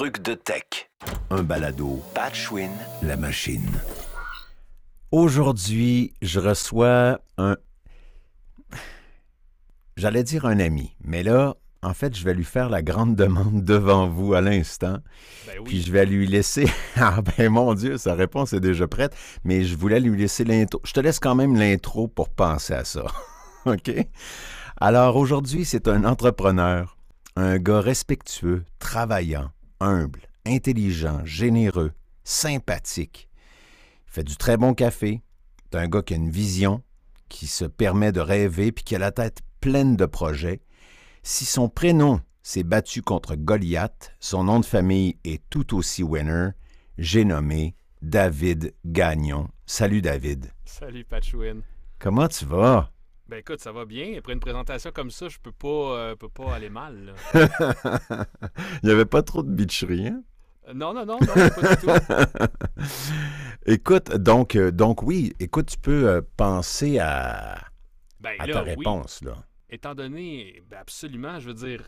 trucs de tech. Un balado. Patchwin. La machine. Aujourd'hui, je reçois un... J'allais dire un ami, mais là, en fait, je vais lui faire la grande demande devant vous à l'instant. Ben oui. Puis je vais lui laisser. Ah ben mon Dieu, sa réponse est déjà prête. Mais je voulais lui laisser l'intro. Je te laisse quand même l'intro pour penser à ça. OK? Alors aujourd'hui, c'est un entrepreneur, un gars respectueux, travaillant, humble, intelligent, généreux, sympathique. Il fait du très bon café. C'est un gars qui a une vision, qui se permet de rêver puis qui a la tête pleine de projets. Si son prénom s'est battu contre Goliath, son nom de famille est tout aussi winner. J'ai nommé David Gagnon. Salut David. Salut Patchwin. Comment tu vas? Ben écoute, ça va bien. Après une présentation comme ça, je peux pas, euh, peux pas aller mal. là. Il n'y avait pas trop de bitcherie, hein? Euh, non, non, non, non, pas du tout. Écoute, donc, euh, donc oui, écoute, tu peux penser à, Ben à là, ta oui. réponse, là. Étant donné, ben absolument, je veux dire,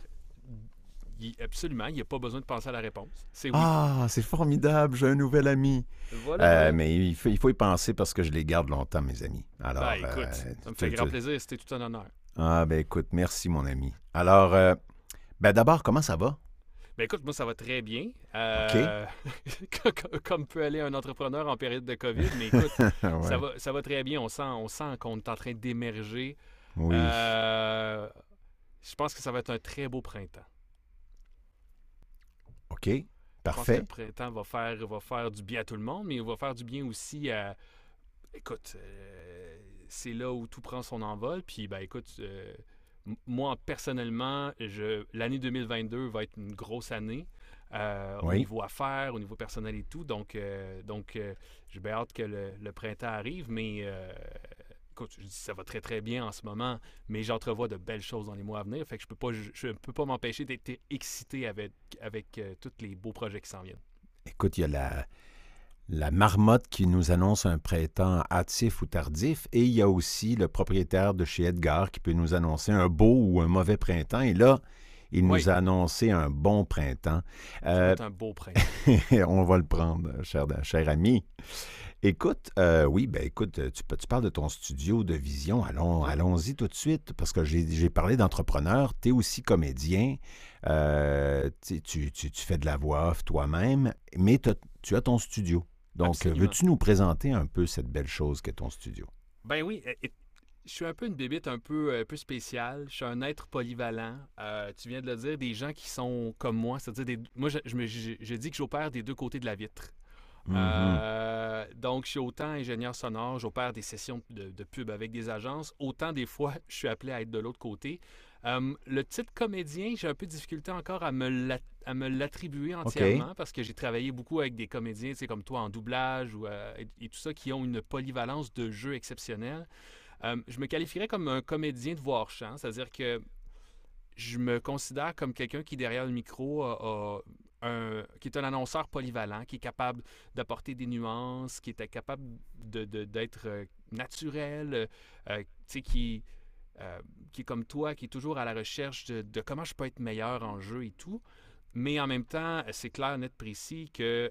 il- absolument, il n'y a pas besoin de penser à la réponse. C'est oui. Ah, c'est formidable, j'ai un nouvel ami. voilà. Euh, mais il faut, il faut y penser parce que je les garde longtemps, mes amis. Alors, ben écoute, euh, ça me fait grand plaisir. C'était tout un honneur. Ah, ben écoute, merci, mon ami. Alors, euh, ben d'abord, comment ça va? Ben écoute, moi, ça va très bien. Euh, comme peut aller un entrepreneur en période de COVID, mais écoute, Ouais. ça, va, ça va très bien. On sent, on sent qu'on est en train d'émerger. Oui. Euh, je pense que ça va être un très beau printemps. OK, Je pense que parfait. le printemps va faire, va faire du bien à tout le monde, mais il va faire du bien aussi à. Écoute, euh, c'est là où tout prend son envol. Puis, ben, écoute, euh, moi, personnellement, je, l'année 2022 va être une grosse année. euh, Au niveau affaires, au niveau personnel et tout. Donc, donc j'ai bien hâte que le, le printemps arrive. Mais écoute, je dis ça va très très bien en ce moment, mais j'entrevois de belles choses dans les mois à venir. Fait que je peux pas, je, je peux pas m'empêcher d'être excité avec, avec euh, tous les beaux projets qui s'en viennent. Écoute, il y a la, la marmotte qui nous annonce un printemps hâtif ou tardif, et il y a aussi le propriétaire de chez Edgar qui peut nous annoncer un beau ou un mauvais printemps. Et là, il nous Oui. a annoncé un bon printemps. Euh, un beau printemps. on va le prendre, cher, cher ami. Écoute, euh, oui, ben écoute, tu, tu parles de ton studio de vision. Allons, allons-y tout de suite, parce que j'ai parlé d'entrepreneur. Tu es aussi comédien. Euh, tu, tu- tu- tu fais de la voix off toi-même, mais tu as ton studio. Donc, veux-tu nous présenter un peu cette belle chose qu'est ton studio? Ben oui, euh, je suis un peu une bébite un peu, un peu spéciale. Je suis un être polyvalent. Euh, tu viens de le dire, des gens qui sont comme moi. C'est-à-dire, des- moi, je, je me- je- je dis que j'opère des deux côtés de la vitre. Mhm. Euh, donc, je suis autant ingénieur sonore, j'opère des sessions de, de pub avec des agences, autant des fois, je suis appelé à être de l'autre côté. Euh, le titre comédien, j'ai un peu de difficulté encore à me l'attribuer entièrement parce que j'ai travaillé beaucoup avec des comédiens, comme toi, en doublage ou, euh, et, et tout ça, qui ont une polyvalence de jeu exceptionnelle. Je me qualifierais comme un comédien de voix hors champ, c'est-à-dire que je me considère comme quelqu'un qui, derrière le micro, a- a qui est un annonceur polyvalent, qui est capable d'apporter des nuances, qui est capable de- de- d'être euh, naturel, euh, euh, qui, euh, qui est comme toi, qui est toujours à la recherche de, de comment je peux être meilleur en jeu et tout. Mais en même temps, c'est clair, net, précis que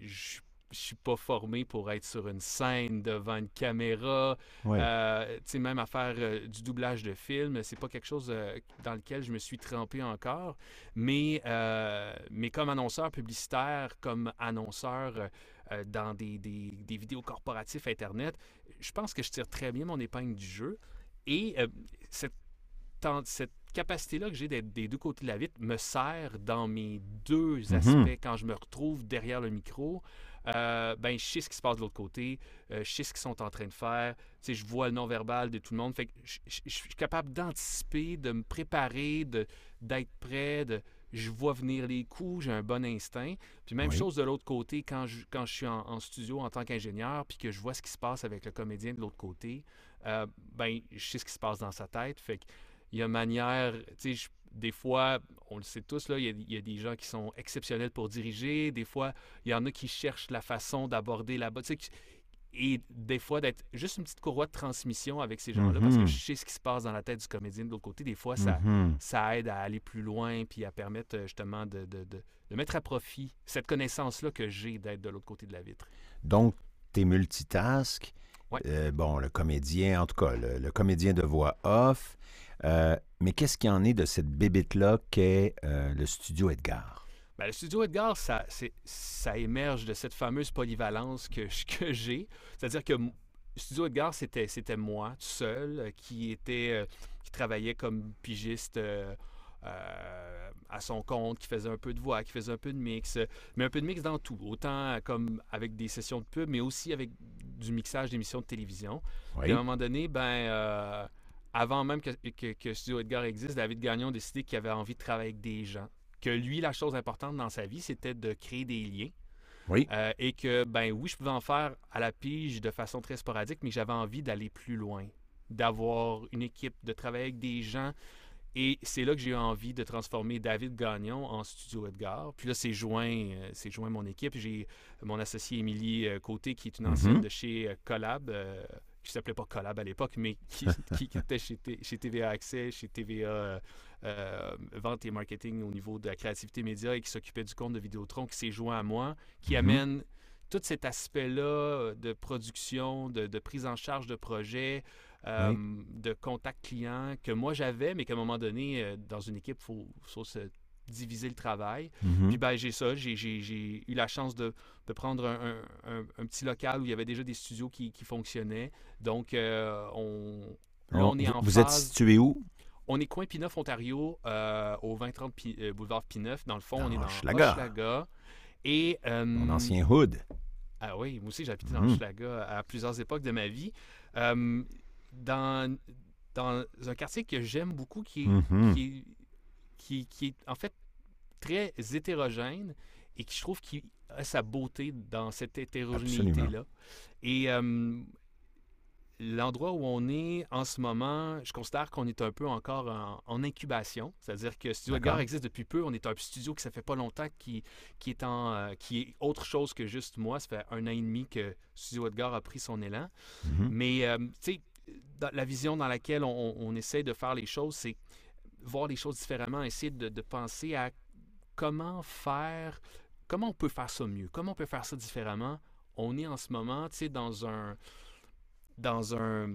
je je suis pas formé pour être sur une scène devant une caméra, Ouais. euh, tu sais, même à faire euh, du doublage de film, c'est pas quelque chose euh, dans lequel je me suis trempé encore. Mais, mais comme annonceur publicitaire, comme annonceur dans des, des- des vidéos corporatifs Internet, je pense que je tire très bien mon épingle du jeu. Et cette, cette capacité-là que j'ai d'être des deux côtés de la vitre me sert dans mes deux Mhm. aspects quand je me retrouve derrière le micro. Euh, ben, je sais ce qui se passe de l'autre côté, euh, je sais ce qu'ils sont en train de faire, tu sais, je vois le non-verbal de tout le monde. Fait que je, je- je suis capable d'anticiper, de me préparer, de, d'être prêt, de, je vois venir les coups, j'ai un bon instinct. Puis même Oui. chose de l'autre côté, quand je, quand je suis en, en studio en tant qu'ingénieur, puis que je vois ce qui se passe avec le comédien de l'autre côté, euh, ben, je sais ce qui se passe dans sa tête. Fait que il y a manière, tu sais, des fois, on le sait tous, là, il y, a, il y a des gens qui sont exceptionnels pour diriger. Des fois, il y en a qui cherchent la façon d'aborder la qui- et des fois d'être juste une petite courroie de transmission avec ces gens-là parce que Mhm. je sais ce qui se passe dans la tête du comédien de l'autre côté. Des fois, ça, Mhm. ça aide à aller plus loin puis à permettre euh, justement de, de- de- de mettre à profit cette connaissance-là que j'ai d'être de l'autre côté de la vitre. Donc, tu es multitask. Ouais. Euh, bon, le comédien, en tout cas, le, le comédien de voix off. Euh, mais qu'est-ce qu'il y en est de cette bébête-là qu'est euh, le studio Edgar? Ben, le studio Edgar, ça, émerge de cette fameuse polyvalence que, j'ai. C'est-à-dire que Studio Edgar, c'était, c'était moi, tout seul, qui était, qui travaillait comme pigiste euh, à son compte, qui faisait un peu de voix, qui faisait un peu de mix, euh, mais un peu de mix dans tout, autant comme avec des sessions de pub, mais aussi avec du mixage d'émissions de télévision. Oui. Puis à un moment donné, ben, euh, avant même que, que- que Studio Edgar existe, David Gagnon a décidé qu'il avait envie de travailler avec des gens. Que lui, la chose importante dans sa vie, c'était de créer des liens. Oui. Euh, et que, ben oui, je pouvais en faire à la pige de façon très sporadique, mais j'avais envie d'aller plus loin, d'avoir une équipe, de travailler avec des gens. Et c'est là que j'ai eu envie de transformer David Gagnon en Studio Edgar. Puis là, c'est joint, euh, c'est joint mon équipe. J'ai mon associé Émilie euh, Côté, qui est une ancienne Mhm. de chez euh, Collab, euh, qui s'appelait pas Collab à l'époque, mais qui, qui- qui était chez, TVA Accès, chez TVA euh, euh, Vente et Marketing au niveau de la créativité média et qui s'occupait du compte de Vidéotron, qui s'est joint à moi, qui Mhm. amène tout cet aspect-là de production, de, de prise en charge de projet, euh, de contact client que moi j'avais, mais qu'à un moment donné, euh, dans une équipe, il faut, faut se diviser le travail. Mhm. Puis ben, j'ai ça, j'ai- j'ai j'ai eu la chance de, de prendre un, un- un- un petit local où il y avait déjà des studios qui, qui fonctionnaient. Donc, euh, on, là, on est en vous êtes situé où? On est coin Pineuf, Ontario, euh, au 2030 Pi- euh, boulevard Pineuf. Dans le fond, Dans on est dans Hochelaga. Hochelaga. Et, Mon ancien hood. ah oui, moi aussi, j'ai habité dans Mhm. Hochelaga à plusieurs époques de ma vie. Dans, dans un quartier que j'aime beaucoup, qui est, Mhm. qui, est, qui, qui est en fait très hétérogène et qui je trouve qui a sa beauté dans cette hétérogénéité-là. Et euh, l'endroit où on est en ce moment, je considère qu'on est un peu encore en, en incubation. C'est-à-dire que Studio. Edgar existe depuis peu. On est un studio qui ça fait pas longtemps qui, qui est en euh, qui est autre chose que juste moi. Ça fait un an et demi que Studio Edgar a pris son élan. Mhm. Mais, euh, tu sais, la vision dans laquelle on, on essaie de faire les choses, c'est voir les choses différemment, essayer de, de penser à comment faire, comment on peut faire ça mieux, comment on peut faire ça différemment. On est en ce moment, tu sais, dans un, dans un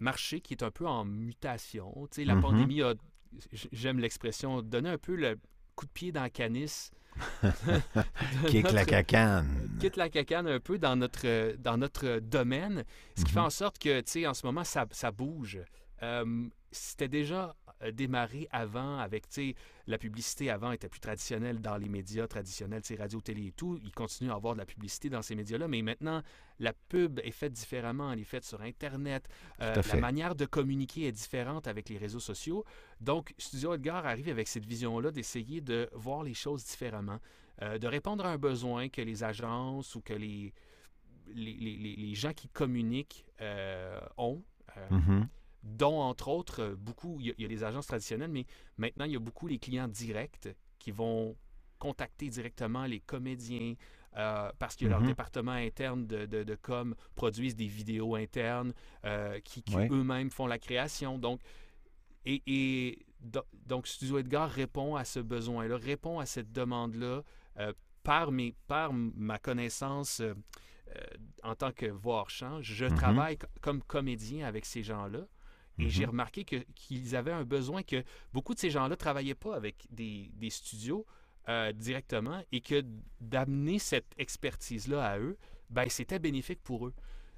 marché qui est un peu en mutation. Tu sais, la Mhm. pandémie a, j'aime l'expression, donné un peu le coup de pied dans la canisse. Kick la cacane. quitte la cacane un peu dans notre, dans notre domaine, ce qui fait Mhm. en sorte que, tu sais, en ce moment, ça, ça bouge. Euh, C'était déjà démarré avant avec, tu sais, la publicité avant était plus traditionnelle dans les médias traditionnels, tu sais, radio, télé et tout. Il continue à avoir de la publicité dans ces médias-là, mais maintenant, la pub est faite différemment, elle est faite sur Internet. Euh, la manière de communiquer est différente avec les réseaux sociaux. Donc, Studio Edgar arrive avec cette vision-là d'essayer de voir les choses différemment, euh, de répondre à un besoin que les agences ou que les, les, les- les- gens qui communiquent euh, ont. Mhm. Dont, entre autres, euh, beaucoup, il y, a- il y a les agences traditionnelles, mais maintenant, il y a beaucoup les clients directs qui vont contacter directement les comédiens euh, parce que leur Mhm. département interne de, de, de com produisent des vidéos internes euh, qui, qui Ouais. eux-mêmes font la création. Donc, et, et do- donc, Studio Edgar répond à ce besoin-là, répond à cette demande-là euh, par, mes, par ma connaissance en tant que voix hors champ. Je Mhm. travaille co- comme comédien avec ces gens-là. Et Mhm. j'ai remarqué que- qu'ils avaient un besoin que beaucoup de ces gens-là ne travaillaient pas avec des, des studios euh, directement et que d'amener cette expertise-là à eux, ben, c'était bénéfique pour eux.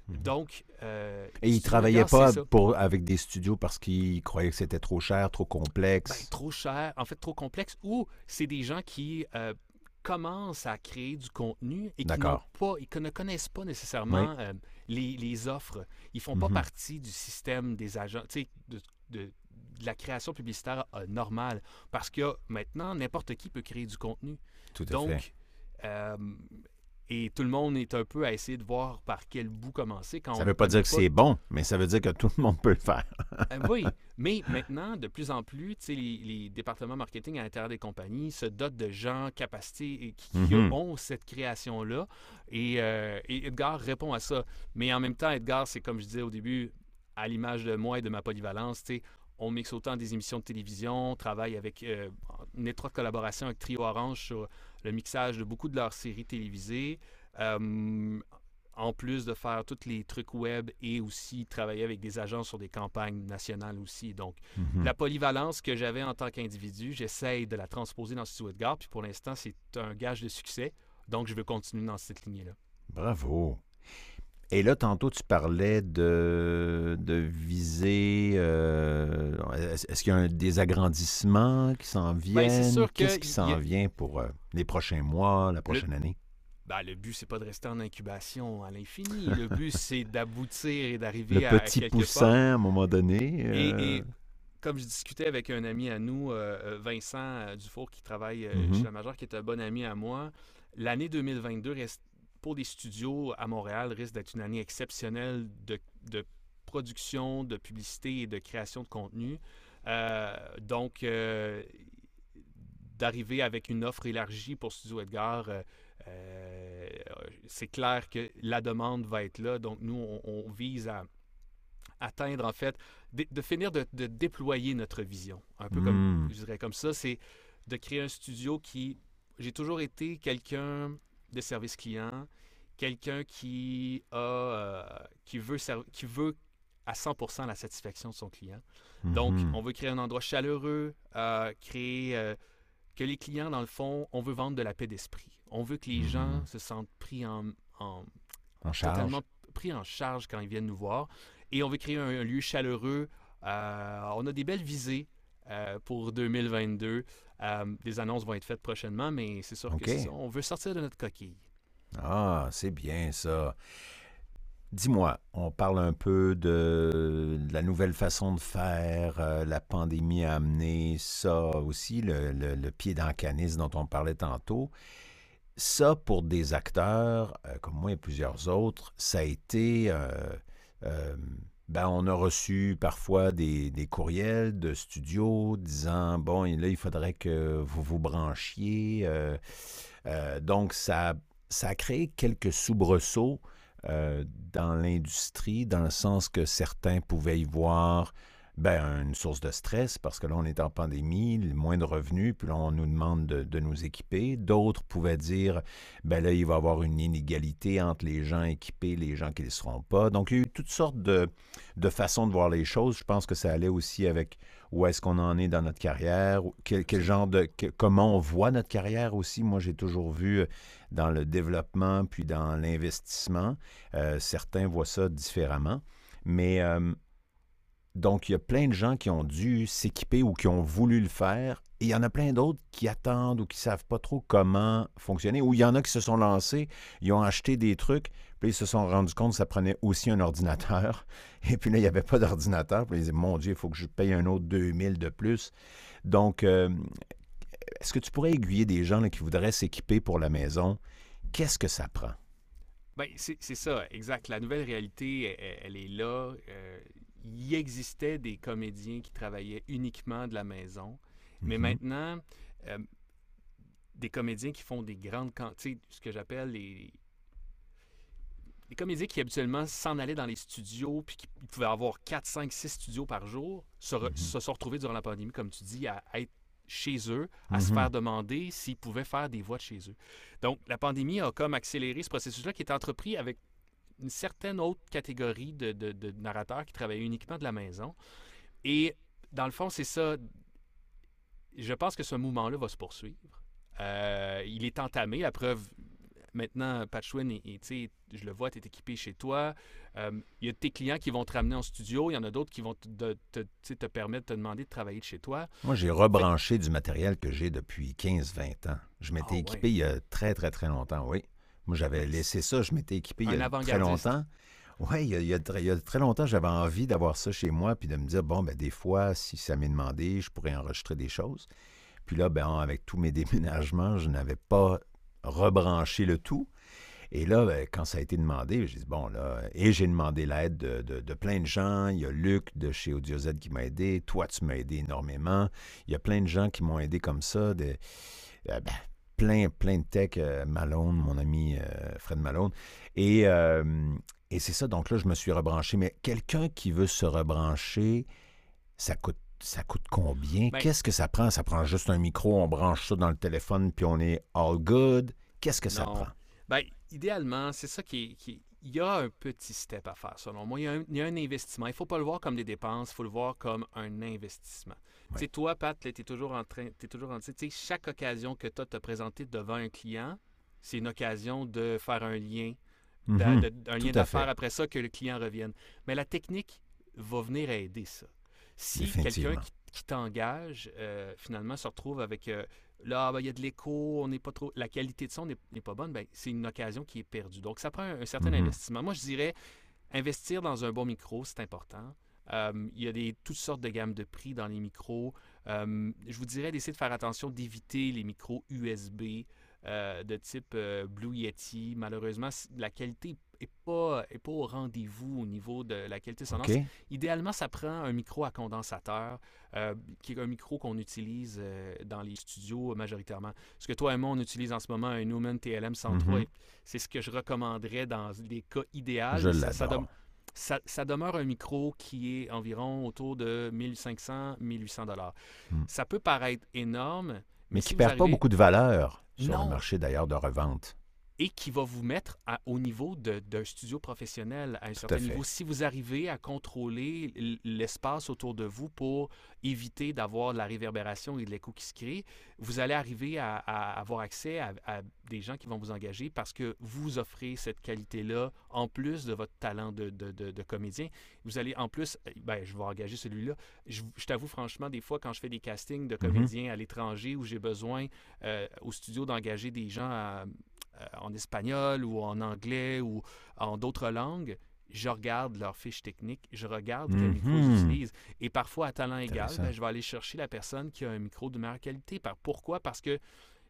Mhm. Donc, euh, Et ils travaillaient pas pour, avec des studios parce qu'ils croyaient que c'était trop cher, trop complexe? Ben, trop cher, en fait trop complexe, ou c'est des gens qui euh, commencent à créer du contenu et qui, n'ont D'accord. pas, et qui ne connaissent pas nécessairement euh, les, les offres. Ils font pas Mhm. partie du système des agents, de, de- de la création publicitaire euh, normale. Parce que maintenant, n'importe qui peut créer du contenu. Tout à fait. Donc, euh, Et tout le monde est un peu à essayer de voir par quel bout commencer. Quand ça ne veut pas dire que c'est bon, mais ça veut dire que tout le monde peut le faire. Euh, oui, mais maintenant, de plus en plus, les, les départements marketing à l'intérieur des compagnies se dotent de gens, capacités, qui, Mhm. ont cette création-là. Et, euh, et Edgar répond à ça. Mais en même temps, Edgar, c'est comme je disais au début, à l'image de moi et de ma polyvalence, tu sais, on mixe autant des émissions de télévision, on travaille avec euh, une étroite collaboration avec Trio Orange sur le mixage de beaucoup de leurs séries télévisées. Euh, en plus de faire tous les trucs web et aussi travailler avec des agents sur des campagnes nationales aussi. Donc, Mhm. la polyvalence que j'avais en tant qu'individu, j'essaye de la transposer dans Studio Edgar. Puis pour l'instant, c'est un gage de succès. Donc, je veux continuer dans cette lignée-là. Bravo. Et là, tantôt, tu parlais de, de viser. euh, est-ce qu'il y a un, des agrandissements qui s'en viennent? Ben, que Qu'est-ce qui s'en a- vient pour euh, les prochains mois, la prochaine année? Ben, le but, c'est pas de rester en incubation à l'infini. Le but, c'est d'aboutir et d'arriver Le à, à petit quelque part. poussin, à un moment donné. Et, euh, et comme je discutais avec un ami à nous, euh, euh, Vincent Dufour, qui travaille euh, Mhm. chez la Majeure, qui est un bon ami à moi, l'année 2022 reste, pour des studios à Montréal risque d'être une année exceptionnelle de, de production, de publicité et de création de contenu. Donc, d'arriver avec une offre élargie pour Studio Edgar, euh, c'est clair que la demande va être là. Donc, nous, on, on vise à atteindre, en fait, de, de finir de, de déployer notre vision. Un peu comme, Mm. je dirais comme ça, c'est de créer un studio qui... J'ai toujours été quelqu'un de service client, quelqu'un qui a... euh, qui, veut qui veut à 100% la satisfaction de son client. Donc, mhm. on veut créer un endroit chaleureux, euh, créer euh, que les clients, dans le fond, on veut vendre de la paix d'esprit. On veut que les Mhm. gens se sentent pris en, en- en charge. totalement pris en charge quand ils viennent nous voir. Et on veut créer un, un lieu chaleureux. Euh, on a des belles visées euh, pour 2022. Euh, des annonces vont être faites prochainement, mais c'est sûr OK. que ça. On veut sortir de notre coquille. Ah, c'est bien ça. Dis-moi, on parle un peu de, de la nouvelle façon de faire. euh, la pandémie a amené ça aussi, le, le- le pied dans le canis dont on parlait tantôt. Ça, pour des acteurs euh, comme moi et plusieurs autres, ça a été... euh, euh, ben, on a reçu parfois des, des courriels de studios disant, bon, là, il faudrait que vous vous branchiez. donc, ça, ça a créé quelques soubresauts dans l'industrie, dans le sens que certains pouvaient y voir ben, une source de stress, parce que là, on est en pandémie, moins de revenus, puis là, on nous demande de, nous équiper. D'autres pouvaient dire, ben là, il va y avoir une inégalité entre les gens équipés et les gens qui ne le seront pas. Donc, il y a eu toutes sortes de, de façons de voir les choses. Je pense que ça allait aussi avec où est-ce qu'on en est dans notre carrière, quel, quel genre de... que- comment on voit notre carrière aussi. Moi, j'ai toujours vu euh, dans le développement puis dans l'investissement. Euh, certains voient ça différemment. Mais euh, donc, il y a plein de gens qui ont dû s'équiper ou qui ont voulu le faire. Et il y en a plein d'autres qui attendent ou qui ne savent pas trop comment fonctionner. Ou il y en a qui se sont lancés, ils ont acheté des trucs, puis ils se sont rendus compte que ça prenait aussi un ordinateur. Et puis là, il n'y avait pas d'ordinateur. Puis ils disaient, mon Dieu, il faut que je paye un autre 2000 de plus. Donc, euh, est-ce que tu pourrais aiguiller des gens qui voudraient s'équiper pour la maison? Qu'est-ce que ça prend? Ben, c'est ça, exact. La nouvelle réalité, elle, elle est là. Euh, il existait des comédiens qui travaillaient uniquement de la maison, mais Mhm. maintenant, euh, des comédiens qui font des grandes quantités, ce que j'appelle les, les comédiens qui habituellement s'en allaient dans les studios, puis qui pouvaient avoir 4, 5, 6 studios par jour, se, re- Mhm. se sont retrouvés durant la pandémie, comme tu dis, à être chez eux, à se Mhm. faire demander s'ils pouvaient faire des voix de chez eux. Donc, la pandémie a comme accéléré ce processus-là qui est entrepris avec une certaine autre catégorie de, de- de narrateurs qui travaillaient uniquement de la maison. Et dans le fond, c'est ça. Je pense que ce mouvement-là va se poursuivre. Euh, il est entamé. La preuve, maintenant, Patchwin, sais, je le vois, tu es équipé chez toi. Euh, Il y a tes clients qui vont te ramener en studio. Il y en a d'autres qui vont te, permettre de te demander de travailler de chez toi. Moi, j'ai rebranché du matériel que j'ai depuis 15-20 ans. Je m'étais Ah ouais. équipé il y a très, très, très longtemps, oui. Moi, j'avais laissé ça, je m'étais équipé il y a très longtemps. Oui, il y a, il y a très, il y a très longtemps, j'avais envie d'avoir ça chez moi, puis de me dire, bon, ben, des fois, si ça m'est demandé, je pourrais enregistrer des choses. Puis là, ben, avec tous mes déménagements, je n'avais pas rebranché le tout. Et là, ben, quand ça a été demandé, j'ai dit, bon, là, et j'ai demandé l'aide de, de- de plein de gens. Il y a Luc de chez Audio Z qui m'a aidé. Toi, tu m'as aidé énormément. Il y a plein de gens qui m'ont aidé comme ça. de- euh, ben, plein, plein de tech. euh, Malone, mon ami euh, Fred Malone. Et, euh, et c'est ça, donc là, je me suis rebranché. Mais quelqu'un qui veut se rebrancher, ça coûte, ça coûte combien? Ben- Qu'est-ce que ça prend? Ça prend juste un micro, on branche ça dans le téléphone, puis on est all good. Qu'est-ce que ça prend? Ben, idéalement, c'est ça qui est, qui est- Il y a un petit step à faire, selon moi. Il y a un, il y a un investissement. Il ne faut pas le voir comme des dépenses, il faut le voir comme un investissement. Tu sais, toi, Pat, tu es toujours en train. T'es toujours en, tu sais, chaque occasion que tu as de te présenter devant un client, c'est une occasion de faire un lien, Mhm. de- un lien d'affaires après ça que le client revienne. Mais la technique va venir aider ça. Si quelqu'un qui, qui t'engage, euh, finalement, se retrouve avec euh, là, ben, il y a de l'écho, on n'est pas trop. La qualité de son n'est pas bonne, ben, c'est une occasion qui est perdue. Donc, ça prend un, un certain Mhm. investissement. Moi, je dirais investir dans un bon micro, c'est important. Euh, il y a des, toutes sortes de gammes de prix dans les micros. Euh, je vous dirais d'essayer de faire attention d'éviter les micros USB euh, de type euh, Blue Yeti. Malheureusement, la qualité n'est pas, est pas au rendez-vous au niveau de la qualité sonore. OK? Idéalement, ça prend un micro à condensateur, euh, qui est un micro qu'on utilise dans les studios majoritairement. Ce que toi et moi, on utilise en ce moment, un Newman TLM 103, Mhm. et c'est ce que je recommanderais dans les cas idéaux. Je Ça-. Ça- ça demeure un micro qui est environ autour de 1500-1800 dollars. Mm. Ça peut paraître énorme, Mais qui vous perd pas beaucoup de valeur sur Non. le marché d'ailleurs de revente. Et qui va vous mettre à- au niveau d'un studio professionnel à un certain niveau. Si vous arrivez à contrôler l'espace autour de vous pour éviter d'avoir de la réverbération et de l'écho qui se crée, vous allez arriver à, à avoir accès à, à des gens qui vont vous engager parce que vous offrez cette qualité-là en plus de votre talent de, de- de- de comédien. Vous allez en plus, euh, ben, je vais engager celui-là. Je, je t'avoue franchement, des fois, quand je fais des castings de Mhm. comédiens à l'étranger où j'ai besoin euh, au studio d'engager des gens à- en espagnol ou en anglais ou en d'autres langues, je regarde leurs fiches techniques, je regarde quel micro Mhm. ils utilisent. Et parfois, à talent égal, ben, je vais aller chercher la personne qui a un micro de meilleure qualité. Par, pourquoi? Parce que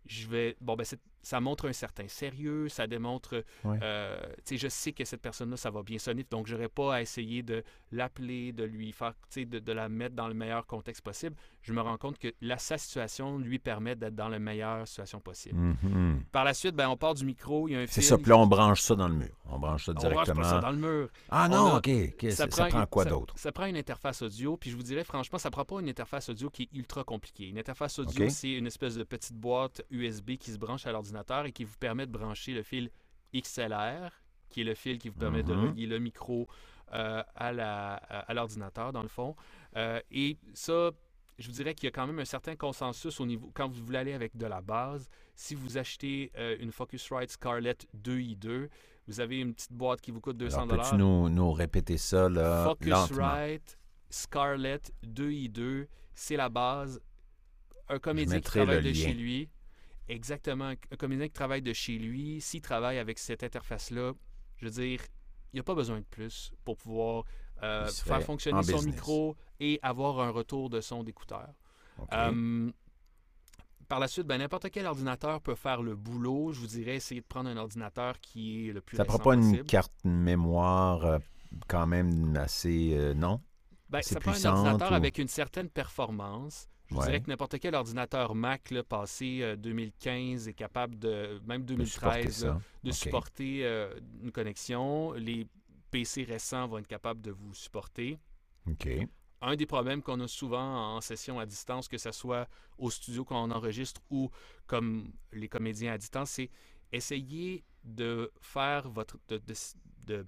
je vais. Bon, ben, c'est- ça montre un certain sérieux, ça démontre. Ouais. euh, tu sais, je sais que cette personne-là, ça va bien sonner, donc je n'aurai pas à essayer de l'appeler, de lui faire, tu sais, de, de la mettre dans le meilleur contexte possible. Je me rends compte que la, sa situation lui permet d'être dans la meilleure situation possible. Mhm. Par la suite, ben, on part du micro, il y a un C'est ça, puis là, on branche ça dans le mur. On branche ça on branche directement. ça dans le mur. Ah On non, a- OK. Ça, ça prend quoi d'autre? Ça prend une interface audio, puis je vous dirais franchement, ça prend pas une interface audio qui est ultra compliquée. Une interface audio, c'est une espèce de petite boîte USB qui se branche à l'ordinateur et qui vous permet de brancher le fil XLR, qui est le fil qui vous permet de Mhm. relier le micro euh, à l'ordinateur, dans le fond. Euh, et ça, je vous dirais qu'il y a quand même un certain consensus au niveau, quand vous voulez aller avec de la base, si vous achetez euh, une Focusrite Scarlett 2i2, vous avez une petite boîte qui vous coûte 200 Alors, peux-tu nous, nous répéter ça, là, lentement? Focusrite Scarlett 2i2, c'est la base. Un comédien qui travaille le de chez lui, exactement, un comédien qui travaille de chez lui, s'il travaille avec cette interface-là, je veux dire, il n'y a pas besoin de plus pour pouvoir euh, faire fonctionner son business. micro et avoir un retour de son d'écouteur. Euh, par la suite, ben, n'importe quel ordinateur peut faire le boulot. Je vous dirais, essayer de prendre un ordinateur qui est le plus ça prend récent pas une carte mémoire euh, quand même assez... euh, non? Ben, ça prend un ordinateur ou- avec une certaine performance. Je Ouais. dirais que n'importe quel ordinateur Mac là, passé euh, 2015 est capable de, même de supporter 2013, là, ça. de supporter euh, une connexion. Les PC récents vont être capables de vous supporter. OK. Un des problèmes qu'on a souvent en session à distance, que ce soit au studio quand on enregistre ou comme les comédiens à distance, c'est essayer de faire votre de, de- de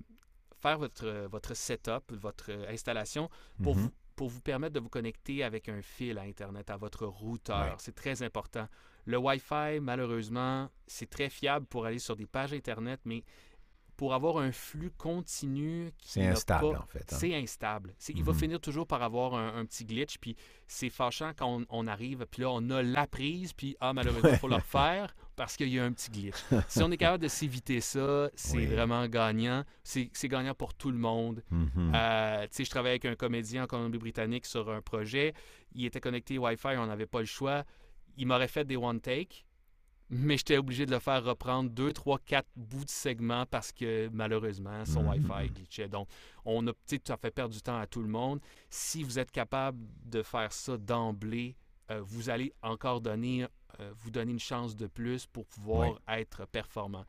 faire votre, votre setup, votre installation pour, Mhm. vous, pour vous permettre de vous connecter avec un fil à Internet, à votre routeur. Ouais. C'est très important. Le Wi-Fi, malheureusement, c'est très fiable pour aller sur des pages Internet, mais pour avoir un flux continu qui C'est instable, pas- en fait. hein. c'est instable. C'est- Il va Mhm. finir toujours par avoir un, un petit glitch, puis c'est fâchant quand on, on arrive, puis là, on a la prise, puis ah, malheureusement, il faut le refaire parce qu'il y a un petit glitch. si on est capable de s'éviter ça, c'est Oui. vraiment gagnant. C'est gagnant pour tout le monde. Mhm. Euh, tu sais, je travaillais avec un comédien en Colombie-Britannique sur un projet. Il était connecté Wi-Fi, on n'avait pas le choix. Il m'aurait fait des one-take. mais j'étais obligé de le faire reprendre deux, trois, quatre bouts de segments parce que malheureusement, son Mhm. Wi-Fi glitchait. Donc, on a, ça fait perdre du temps à tout le monde. Si vous êtes capable de faire ça d'emblée, euh, vous allez encore donner, euh, vous donner une chance de plus pour pouvoir être performant.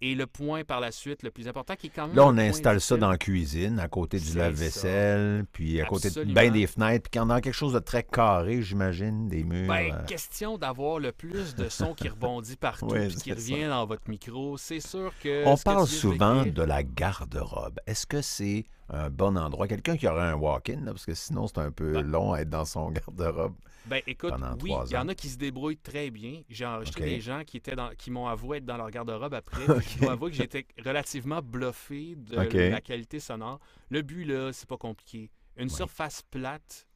Et le point par la suite, le plus important, qui est quand même. Là, on installe ça dans la cuisine, à côté du lave-vaisselle, puis à côté de bien des fenêtres, puis quand on a quelque chose de très carré, j'imagine, des murs. Ben, euh, question d'avoir le plus de son qui rebondit partout puis qui revient dans votre micro. C'est sûr que. On que parle souvent de la garde-robe. Est-ce que c'est un bon endroit? Quelqu'un qui aurait un walk-in, parce que sinon, c'est un peu Ben- long à être dans son garde-robe. Ben, écoute, pendant oui, il y en a qui se débrouillent très bien. J'ai enregistré des gens qui, étaient dans, qui m'ont avoué être dans leur garde-robe après. puis Je dois avouer que j'étais relativement bluffé de la qualité sonore. Le but, là, c'est pas compliqué. Une Oui. surface plate,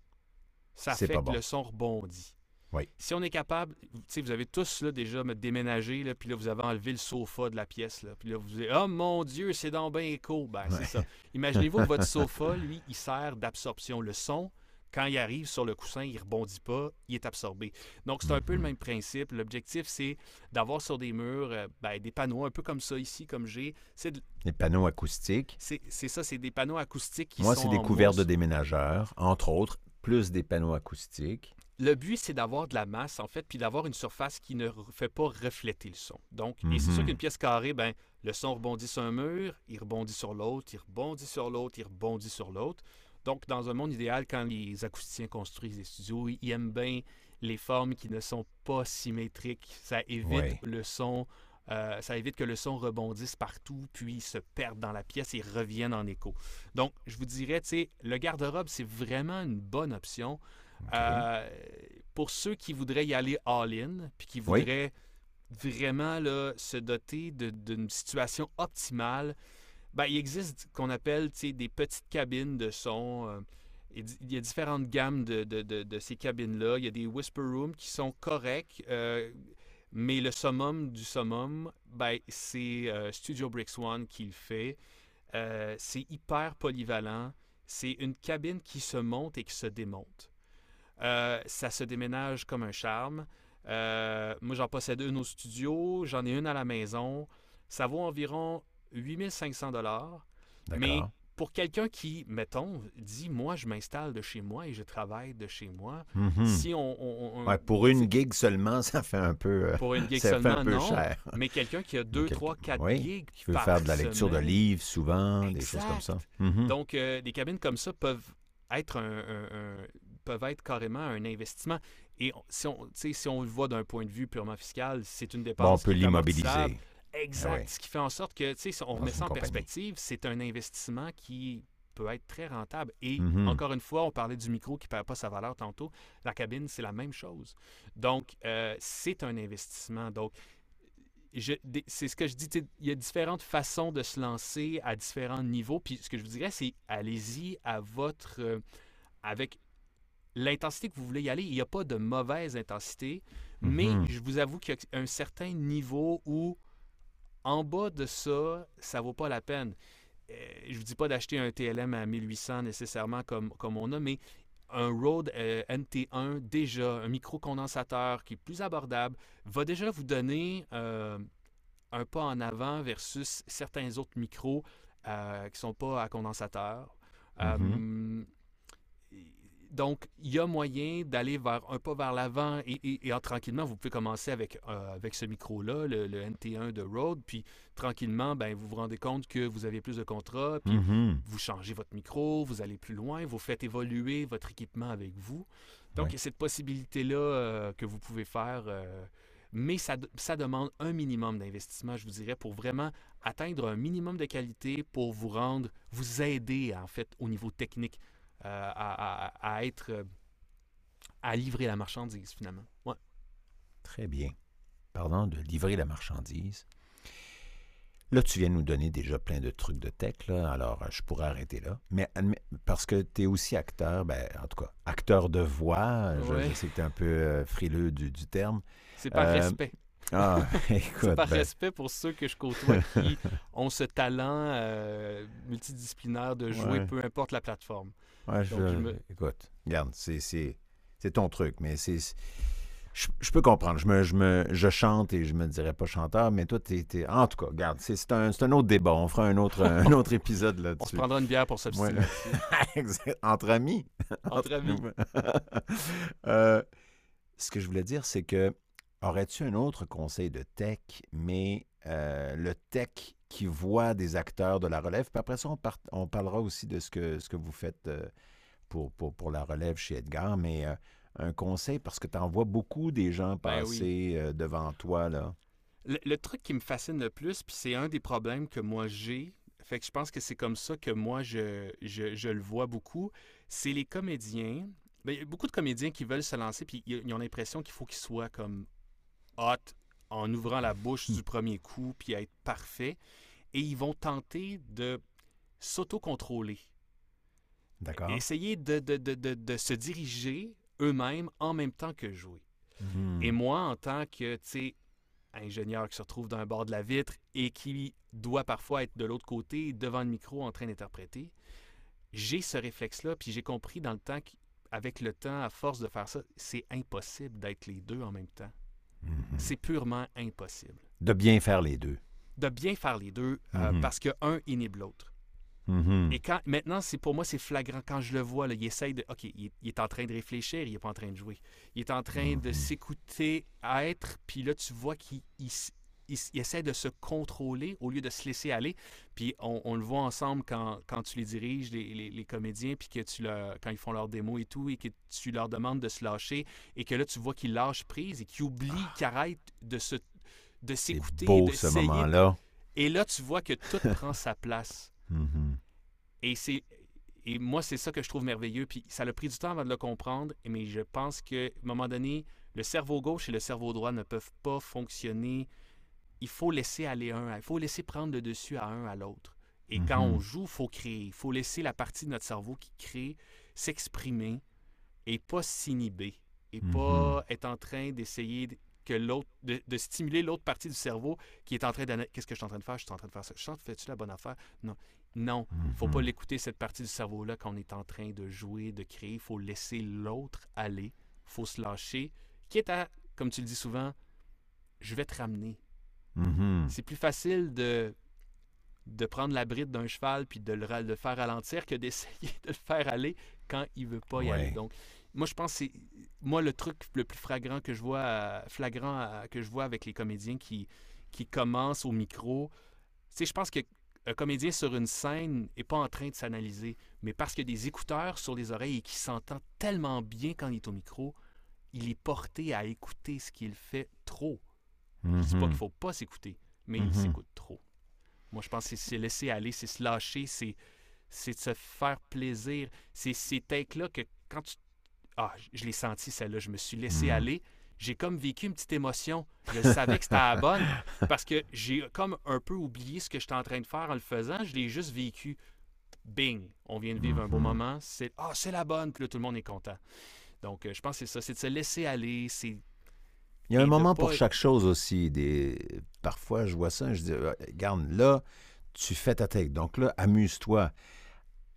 ça fait pas que bon. le son rebondit. Oui. Si on est capable, vous avez tous là, déjà déménagé, là, puis là, vous avez enlevé le sofa de la pièce, là, puis là, vous dites Oh mon Dieu, c'est dans bien écho. Ben, Ouais. c'est ça. Imaginez-vous que votre sofa, lui, il sert d'absorption. Le son, quand il arrive sur le coussin, il rebondit pas, il est absorbé. Donc, c'est un peu le Mhm. même principe. L'objectif, c'est d'avoir sur des murs euh, ben, des panneaux un peu comme ça ici, comme j'ai. C'est de- Les panneaux acoustiques. c'est c'est ça, c'est des panneaux acoustiques qui Moi, sont c'est des couverts de déménageurs, entre autres, plus des panneaux acoustiques. Le but, c'est d'avoir de la masse, en fait, puis d'avoir une surface qui ne fait pas refléter le son. Donc, et c'est sûr Mhm. qu'une pièce carrée, ben, le son rebondit sur un mur, il rebondit sur l'autre, il rebondit sur l'autre, il rebondit sur l'autre. Donc, dans un monde idéal, quand les acousticiens construisent des studios, ils aiment bien les formes qui ne sont pas symétriques. Ça évite Ouais. le son, euh, ça évite que le son rebondisse partout, puis se perde dans la pièce et revienne en écho. Donc, je vous dirais, tu sais, le garde-robe, c'est vraiment une bonne option. Euh, pour ceux qui voudraient y aller all-in, puis qui Oui. voudraient vraiment là, se doter d'une situation optimale, ben, il existe ce qu'on appelle des petites cabines de son. euh, il y a différentes gammes de, de- de- de ces cabines-là. Il y a des whisper rooms qui sont corrects, euh, mais le summum du summum, ben, c'est euh, Studio Bricks One qui le fait. Euh, c'est hyper polyvalent. C'est une cabine qui se monte et qui se démonte. Euh, ça se déménage comme un charme. Euh, moi, j'en possède une au studio, j'en ai une à la maison. Ça vaut environ 8500 dollars. Mais pour quelqu'un qui, mettons, dit moi, je m'installe de chez moi et je travaille de chez moi, Mhm. si on, on- on- Ouais, pour une gig seulement, ça fait un peu, euh, pour une gig ça fait un peu non. cher. Mais quelqu'un qui a 2, quelqu'un- 3, 4 oui, gigs Qui veut par faire de la lecture de livres souvent, des choses comme ça. Mhm. Donc, euh, des cabines comme ça peuvent être un, un- un- peuvent être carrément un investissement. Et si on, si on le voit d'un point de vue purement fiscal, c'est une dépense. Bon, on peut qui est amortissable. l'immobiliser. Exact. Ah ouais. Ce qui fait en sorte que, si on Dans remet ça en compagnie. perspective, c'est un investissement qui peut être très rentable. Et Mhm. encore une fois, on parlait du micro qui ne perd pas sa valeur tantôt. La cabine, c'est la même chose. Donc, euh, c'est un investissement. Donc, c'est ce que je dis. Il y a différentes façons de se lancer à différents niveaux. Puis ce que je vous dirais, c'est allez-y à votre. euh, avec l'intensité que vous voulez y aller. Il n'y a pas de mauvaise intensité. Mais Mhm. je vous avoue qu'il y a un certain niveau où, en bas de ça, ça vaut pas la peine. Euh, je vous dis pas d'acheter un TLM à 1800 nécessairement comme, comme on a, mais un Rode euh, NT1 déjà, un micro-condensateur qui est plus abordable, va déjà vous donner euh, un pas en avant versus certains autres micros qui sont pas à condensateur. Euh, donc, il y a moyen d'aller vers un pas vers l'avant et, et- et en tranquillement, vous pouvez commencer avec, euh, avec ce micro-là, le, le NT1 de Rode, puis tranquillement, ben, vous vous rendez compte que vous avez plus de contrats, puis Mhm. vous changez votre micro, vous allez plus loin, vous faites évoluer votre équipement avec vous. Donc, il y a cette possibilité-là euh, que vous pouvez faire, euh, mais ça, de- ça demande un minimum d'investissement, je vous dirais, pour vraiment atteindre un minimum de qualité pour vous rendre, vous aider, en fait, au niveau technique, à, à- à être, euh, à livrer la marchandise, finalement. Ouais. Très bien. Parlant de livrer la marchandise, là, tu viens de nous donner déjà plein de trucs de tech, là, alors euh, je pourrais arrêter là. Mais parce que tu es aussi acteur, ben, en tout cas, acteur de voix, euh, je, Ouais. je sais que tu es un peu euh, frileux du, du terme. C'est par Euh, respect. Ah, écoute, par ben, respect pour ceux que je côtoie qui ont ce talent euh, multidisciplinaire de jouer Ouais. peu importe la plateforme. Ouais, je- me- écoute, regarde, c'est, c'est, c'est ton truc, mais c'est... Je, je peux comprendre. Je, me, je, me, je chante et je me dirais pas chanteur, mais toi, tu es, En tout cas, regarde, c'est c'est un, c'est un autre débat. On fera un autre, un autre épisode On se là-dessus. prendra une bière pour s'obstiner. Ouais. Entre amis. Entre amis. Euh, ce que je voulais dire, c'est que aurais-tu un autre conseil de tech, mais euh, le tech qui voit des acteurs de la relève, puis après ça, on, par- on parlera aussi de ce que, ce que vous faites euh, pour, pour, pour la relève chez Edgar, mais euh, un conseil, parce que tu en vois beaucoup des gens Ben oui. passer euh, devant toi, là. Le, le truc qui me fascine le plus, puis c'est un des problèmes que moi j'ai, fait que je pense que c'est comme ça que moi je, je, je le vois beaucoup, c'est les comédiens. Ben, il y a beaucoup de comédiens qui veulent se lancer, puis ils ils ont l'impression qu'il faut qu'ils soient comme hot en ouvrant la bouche du premier coup, puis être parfait. Et ils vont tenter de s'auto-contrôler. D'accord? Essayer de, de, de, de, se diriger eux-mêmes en même temps que jouer. Mhm. Et moi, en tant que, tu sais, ingénieur qui se retrouve d'un bord de la vitre et qui doit parfois être de l'autre côté, devant le micro, en train d'interpréter, j'ai ce réflexe-là, puis j'ai compris dans le temps qu'avec le temps, à force de faire ça, c'est impossible d'être les deux en même temps. Mhm. C'est purement impossible. De bien faire les deux. De bien faire les deux, euh, Mhm. parce que un inhibe l'autre. Mhm. Et quand maintenant, c'est pour moi, c'est flagrant. Quand je le vois, là, il essaye de. OK, il, est- il est en train de réfléchir, il n'est pas en train de jouer. Il est en train de Mhm. s'écouter être, puis là, tu vois qu'il il il essaie de se contrôler au lieu de se laisser aller. Puis on, on le voit ensemble quand, quand tu les diriges, les, les- les comédiens, puis que tu leur, quand ils font leur démo et tout, et que tu leur demandes de se lâcher, et que là, tu vois qu'ils lâchent prise et qu'ils oublient, qu'ils arrêtent de se de C'est s'écouter, beau ce d'essayer. moment-là. Et là, tu vois que tout prend sa place. Mhm. Et c'est et moi c'est ça que je trouve merveilleux puis ça a pris du temps avant de le comprendre mais je pense que à un moment donné le cerveau gauche et le cerveau droit ne peuvent pas fonctionner il faut laisser aller un il faut laisser prendre le dessus à un à l'autre et quand Mhm. on joue il faut créer il faut laisser la partie de notre cerveau qui crée s'exprimer et pas s'inhiber et pas être en train d'essayer de- que l'autre de, de stimuler l'autre partie du cerveau qui est en train de qu'est-ce que je suis en train de faire? Je suis en train de faire ça je fais-tu la bonne affaire? Non non il faut pas l'écouter, cette partie du cerveau-là, quand on est en train de jouer, de créer. Il faut laisser l'autre aller. Il faut se lâcher. Quitte à, comme tu le dis souvent, je vais te ramener. Mhm. C'est plus facile de, de prendre la bride d'un cheval puis de le, ra- de le faire ralentir que d'essayer de le faire aller quand il veut pas y Ouais. aller. Donc, moi, je pense que c'est. Moi, le truc le plus flagrant que je vois, flagrant euh, que je vois avec les comédiens qui, qui commencent au micro, c'est je pense que un comédien sur une scène n'est pas en train de s'analyser, mais parce qu'il y a des écouteurs sur les oreilles et qu'il s'entend tellement bien quand il est au micro, il est porté à écouter ce qu'il fait trop. Je dis pas Mhm. qu'il faut pas s'écouter, mais Mhm. il s'écoute trop. Moi, je pense que c'est se laisser aller, c'est se lâcher, c'est c'est de se faire plaisir. C'est ces takes-là que quand tu... Ah, je l'ai senti, celle-là. Je me suis laissé Mhm. aller. J'ai comme vécu une petite émotion. Je savais que c'était la bonne parce que j'ai comme un peu oublié ce que j'étais en train de faire en le faisant. Je l'ai juste vécu. Bing! On vient de vivre un beau Mhm. moment. C'est Ah, c'est la bonne. Puis là, tout le monde est content. Donc, euh, je pense que c'est ça. C'est de se laisser aller. C'est Il y a un moment pour chaque chose aussi. Des... Parfois, je vois ça, je dis, euh, regarde, là, tu fais ta take. Donc là, amuse-toi.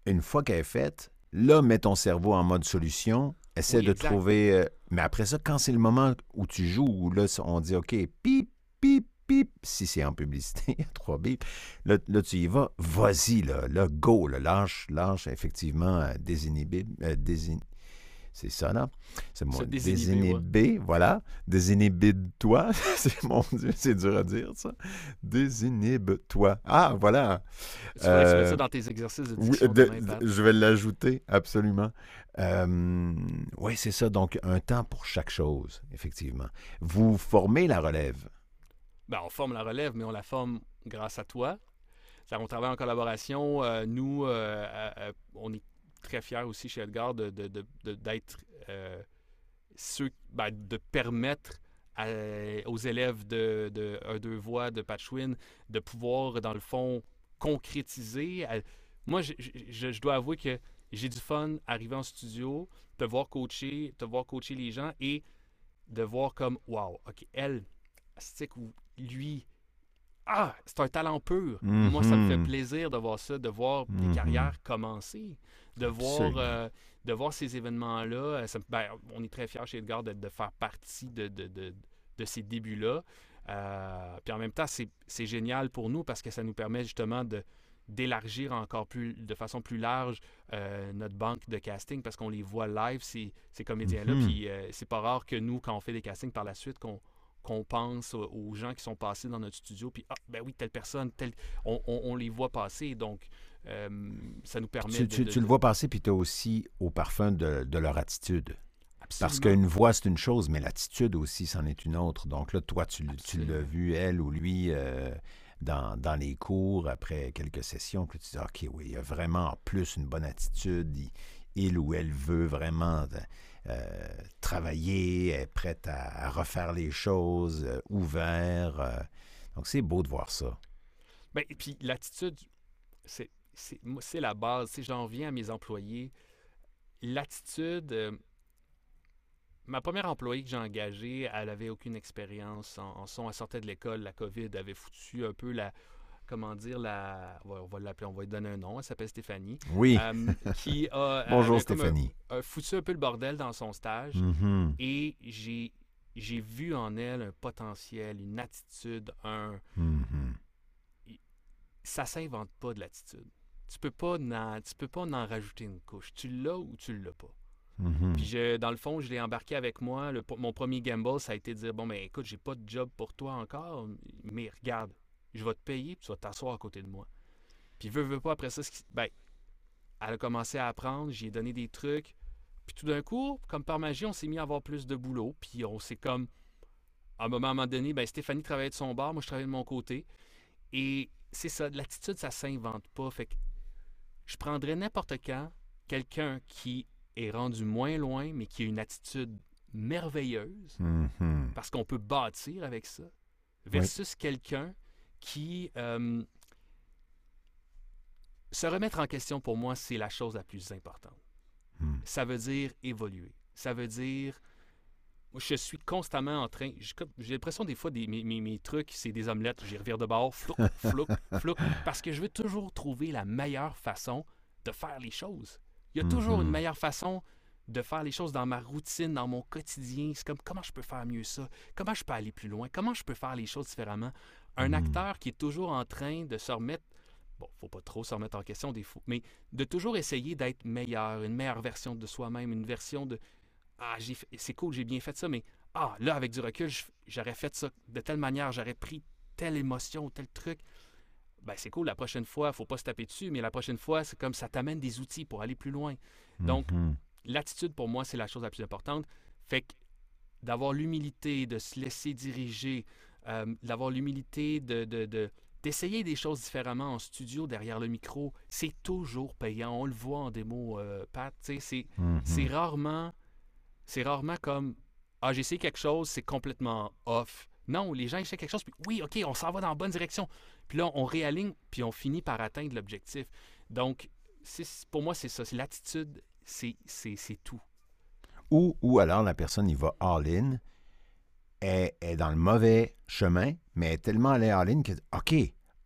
Une fois qu'elle est faite, là, mets ton cerveau en mode solution. Essaie Oui, de exact. trouver... euh, Mais après ça, quand c'est le moment où tu joues, où là, on dit, OK, pip, pip, pip, si c'est en publicité, trois bips, là, là, tu y vas, vas-y, là, là, go, là, lâche, lâche, effectivement, euh, désinhibé, euh, désin- C'est ça, là? C'est désinhiber, Désinhibé, voilà. Désinhibe-toi. c'est mon Dieu, c'est dur à dire, ça. Désinhibe-toi. Ah, voilà. Tu Euh, ça dans tes exercices de Oui, de- je vais l'ajouter, absolument. oui, c'est ça. Donc, un temps pour chaque chose, effectivement. Vous formez la relève. Ben, on forme la relève, mais on la forme grâce à toi. Ça, on travaille en collaboration. Euh, nous, euh, euh, euh, on est très fiers aussi chez Edgar de- d'être euh, ceux, ben, de permettre à- aux élèves de, de un, deux voix de Patchwin de pouvoir, dans le fond, concrétiser. Moi, je, je- je dois avouer que j'ai du fun arriver en studio, te voir coacher, te voir coacher les gens et de voir comme, wow, OK, elle, stick ou lui, ah, c'est un talent pur. Moi, ça me fait Mhm. plaisir de voir ça, de voir Mhm. des carrières commencer, de voir, euh, de voir ces événements-là. Euh, ben, on est très fiers chez Edgar de, de faire partie de, de, de- de ces débuts-là. Euh, puis en même temps, c'est génial pour nous parce que ça nous permet justement de d'élargir encore plus de façon plus large euh, notre banque de casting parce qu'on les voit live ces, ces comédiens-là Mhm. puis c'est pas rare que nous quand on fait des castings par la suite qu'on qu'on pense aux- gens qui sont passés dans notre studio puis ah ben oui telle personne telle on, on- on les voit passer donc euh, ça nous permet Tu, de, tu- de- tu le vois passer, puis tu as aussi au parfum de, de leur attitude. Parce qu'une voix, c'est une chose, mais l'attitude aussi, c'en est une autre. Donc là, toi, tu, tu l'as vu, elle ou lui, euh, dans, dans les cours, après quelques sessions, puis tu dis, OK, oui, il y a vraiment en plus une bonne attitude. Il, il ou elle veut vraiment euh, travailler, prête à, refaire les choses, euh, ouvert. euh. donc c'est beau de voir ça. Ben, et puis l'attitude, c'est, c'est, la base. Si j'en reviens à mes employés, l'attitude. ma première employée que j'ai engagée, elle avait aucune expérience en, en. Elle sortait de l'école, la COVID avait foutu un peu la. Comment dire, la. On va, l'appeler, on va lui donner un nom. Elle s'appelle Stéphanie. Oui. euh, qui a. Bonjour un- Stéphanie. un- foutu un peu le bordel dans son stage. Mhm, Et j'ai, j'ai vu en elle un potentiel, une attitude, un mhm. ça s'invente pas de l'attitude. Tu peux pas tu peux pas en rajouter une couche. Tu l'as ou tu l'as pas. Mhm. Puis je- dans le fond, je l'ai embarqué avec moi. Le- mon premier gamble, ça a été de dire bon ben écoute, j'ai pas de job pour toi encore, mais regarde, je vais te payer, puis tu vas t'asseoir à côté de moi. Puis veux, veux pas après ça, ce qui- ben, elle a commencé à apprendre, j'ai donné des trucs. Puis tout d'un coup, comme par magie, on s'est mis à avoir plus de boulot. Puis on s'est comme, à un moment, à un moment donné, ben, Stéphanie travaillait de son bar, moi je travaillais de mon côté. Et c'est ça, l'attitude, ça s'invente pas. Fait que je prendrais n'importe quand quelqu'un qui est rendu moins loin, mais qui a une attitude merveilleuse, Mhm. parce qu'on peut bâtir avec ça, versus quelqu'un qui... euh, se remettre en question, pour moi, c'est la chose la plus importante. Mhm. Ça veut dire évoluer. Ça veut dire... Je suis constamment en train... J'ai l'impression des fois, des, mes, mes- mes trucs, c'est des omelettes, j'y revire de bord, flouc, flouc, flouc, parce que je veux toujours trouver la meilleure façon de faire les choses. Il y a toujours Mhm. une meilleure façon de faire les choses dans ma routine, dans mon quotidien. C'est comme comment je peux faire mieux ça? Comment je peux aller plus loin? Comment je peux faire les choses différemment? Un Mhm. acteur qui est toujours en train de se remettre, bon, faut pas trop se remettre en question des fois, mais de toujours essayer d'être meilleur, une meilleure version de soi-même, une version de Ah, j'ai fait- c'est cool, j'ai bien fait ça, mais ah, là, avec du recul, j'aurais fait ça de telle manière, j'aurais pris telle émotion ou tel truc. Ben, c'est cool, la prochaine fois, faut pas se taper dessus, mais la prochaine fois, c'est comme ça t'amène des outils pour aller plus loin. Donc, Mhm. l'attitude pour moi, c'est la chose la plus importante. Fait que d'avoir l'humilité, de se laisser diriger, euh, d'avoir l'humilité de, de- de- d'essayer des choses différemment en studio, derrière le micro, c'est toujours payant. On le voit en démo, euh, Pat. C'est, c'est rarement, c'est rarement comme ah j'ai essayé quelque chose, c'est complètement off. Non, les gens essaient quelque chose, puis oui, ok, on s'en va dans la bonne direction. Puis là, on réaligne, puis on finit par atteindre l'objectif. Donc, pour moi, c'est ça. C'est l'attitude, c'est, c'est, c'est tout. Ou, ou alors la personne, il va all-in, est, est dans le mauvais chemin, mais est tellement allé all-in que, OK,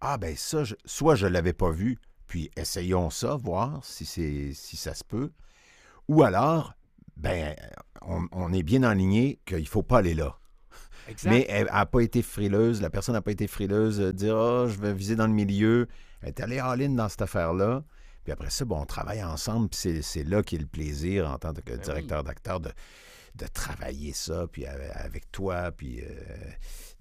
ah ben ça, je- soit je ne l'avais pas vu, puis essayons ça, voir si, c'est, si ça se peut. Ou alors, ben, on, on est bien enligné qu'il ne faut pas aller là. Exact. Mais elle n'a pas été frileuse, la personne n'a pas été frileuse, euh, dire Ah, je vais viser dans le milieu. Elle est allée all-in dans cette affaire-là. Puis après ça, bon, on travaille ensemble, puis c'est, c'est là qu'est le plaisir en tant que Ben directeur d'acteur de, de travailler ça, puis avec, toi, puis euh,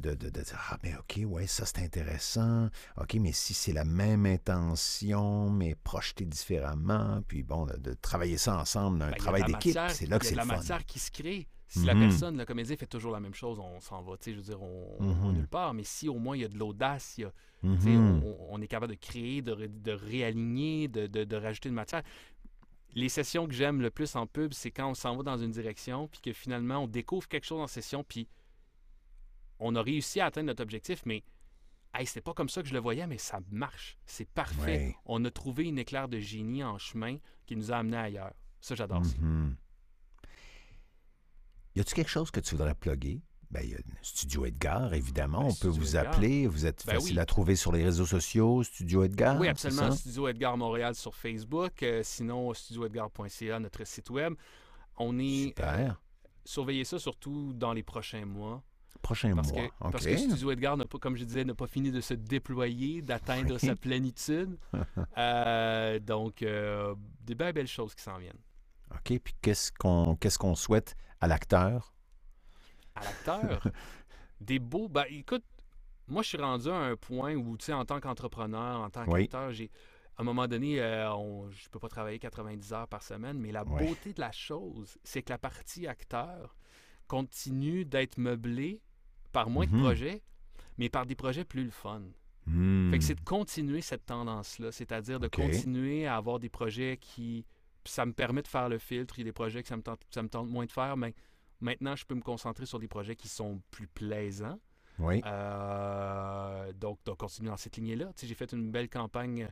de, de- de dire Ah, mais OK, ouais, ça c'est intéressant. OK, mais si c'est la même intention, mais projetée différemment, puis bon, de, de travailler ça ensemble, un Ben, travail d'équipe, c'est là que Il c'est y a le de la matière qui se crée. Si la Mhm. personne, le comédien, fait toujours la même chose, on s'en va. Tu sais, je veux dire, on, Mhm. nulle part. Mais si au moins il y a de l'audace, Mhm. on, on est capable de créer, de, ré- de réaligner, de, de- de rajouter de matière. Les sessions que j'aime le plus en pub, c'est quand on s'en va dans une direction, puis que finalement, on découvre quelque chose en session, puis on a réussi à atteindre notre objectif, mais hey, c'était pas comme ça que je le voyais, mais ça marche. C'est parfait. Ouais. On a trouvé une éclair de génie en chemin qui nous a amenés ailleurs. Ça, j'adore ça. Mhm. Y a-tu quelque chose que tu voudrais plugger? Ben, il y a Studio Edgar, évidemment. Ben, On peut vous Edgar. appeler. Vous êtes Ben facile oui. à trouver sur les réseaux sociaux, Studio Edgar. oui, absolument. Studio Edgar Montréal sur Facebook. euh, sinon, studioedgar.ca, notre site web. On est. euh, Super. surveillez ça surtout dans les prochains mois. Prochain Parce mois. que, parce que Studio Edgar, n'a pas, comme je disais, n'a pas fini de se déployer, d'atteindre Oui. sa plénitude. Euh, donc, euh, des belles, belles choses qui s'en viennent. OK. Puis qu'est-ce qu'on qu'est-ce qu'on souhaite à l'acteur? À l'acteur, des beaux. Ben, écoute, moi, je suis rendu à un point où, tu sais, en tant qu'entrepreneur, en tant Oui. qu'acteur, j'ai. À un moment donné, euh, on- je ne peux pas travailler 90 heures par semaine, mais la beauté de la chose, c'est que la partie acteur continue d'être meublée par moins de projets, mais par des projets plus le fun. Hmm. Fait que c'est de continuer cette tendance-là, c'est-à-dire de continuer à avoir des projets qui. Ça me permet de faire le filtre. Il y a des projets que ça me tente, ça me tente moins de faire, mais maintenant, je peux me concentrer sur des projets qui sont plus plaisants. Oui. Euh, donc, de continuer dans cette lignée-là. J'ai fait une belle campagne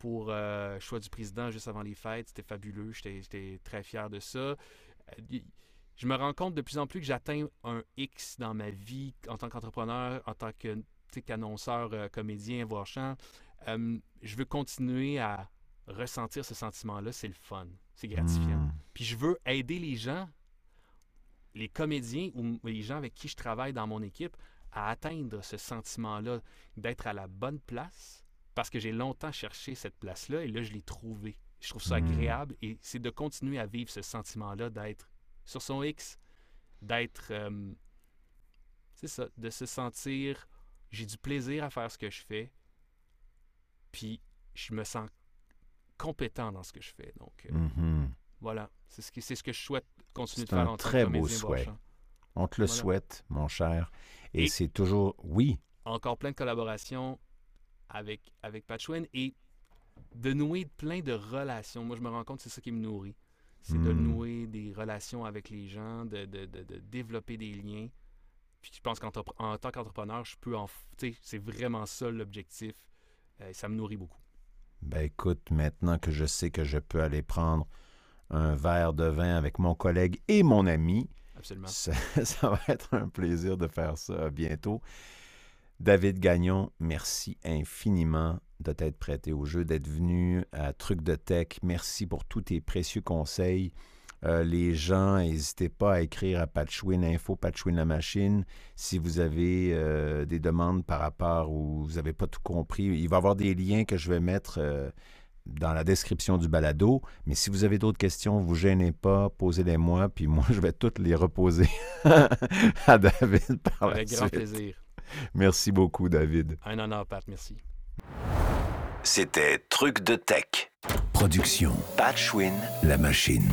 pour euh, choix du président juste avant les fêtes. C'était fabuleux. J'étais très fier de ça. Euh, je me rends compte de plus en plus que j'atteins un X dans ma vie en tant qu'entrepreneur, en tant que qu'annonceur, euh, comédien, voire chant. Je veux continuer à ressentir ce sentiment-là. C'est le fun. C'est gratifiant. Hmm. Puis je veux aider les gens, les comédiens ou les gens avec qui je travaille dans mon équipe à atteindre ce sentiment-là d'être à la bonne place parce que j'ai longtemps cherché cette place-là et là, je l'ai trouvée. Je trouve ça Mm. agréable et c'est de continuer à vivre ce sentiment-là d'être sur son X, d'être. euh, c'est ça, de se sentir. J'ai du plaisir à faire ce que je fais, puis je me sens compétent dans ce que je fais. Donc, euh, Mhm. Voilà, c'est ce, que, c'est ce que je souhaite continuer de C'est faire un en tant très beau souhait. On te le Voilà. souhaite, mon cher. Et, Et- c'est toujours... Oui. Encore plein de collaborations avec, avec Patchwin et de nouer plein de relations. Moi, je me rends compte que c'est ça qui me nourrit. C'est de Hmm. nouer des relations avec les gens, de, de- de- de développer des liens. Puis je pense qu'en tant qu'entrepreneur, je peux en... f- tu sais, C'est vraiment ça l'objectif. Euh, ça me nourrit beaucoup. Ben écoute, maintenant que je sais que je peux aller prendre un verre de vin avec mon collègue et mon ami, Absolument. ça, ça va être un plaisir de faire ça bientôt. David Gagnon, merci infiniment de t'être prêté au jeu, d'être venu à Truc de Tech. Merci pour tous tes précieux conseils. Euh, les gens, n'hésitez pas à écrire à Patchwin Info, Patchwin la machine. Si vous avez euh, des demandes par rapport ou vous n'avez pas tout compris, il va y avoir des liens que je vais mettre euh, dans la description du balado. Mais si vous avez d'autres questions, vous gênez pas, posez-les moi, puis moi, je vais toutes les reposer à David par la Avec grand suite. plaisir. Merci beaucoup, David. Un honneur, Pat. Merci. C'était Truc de Tech. Production Patchwin, la machine.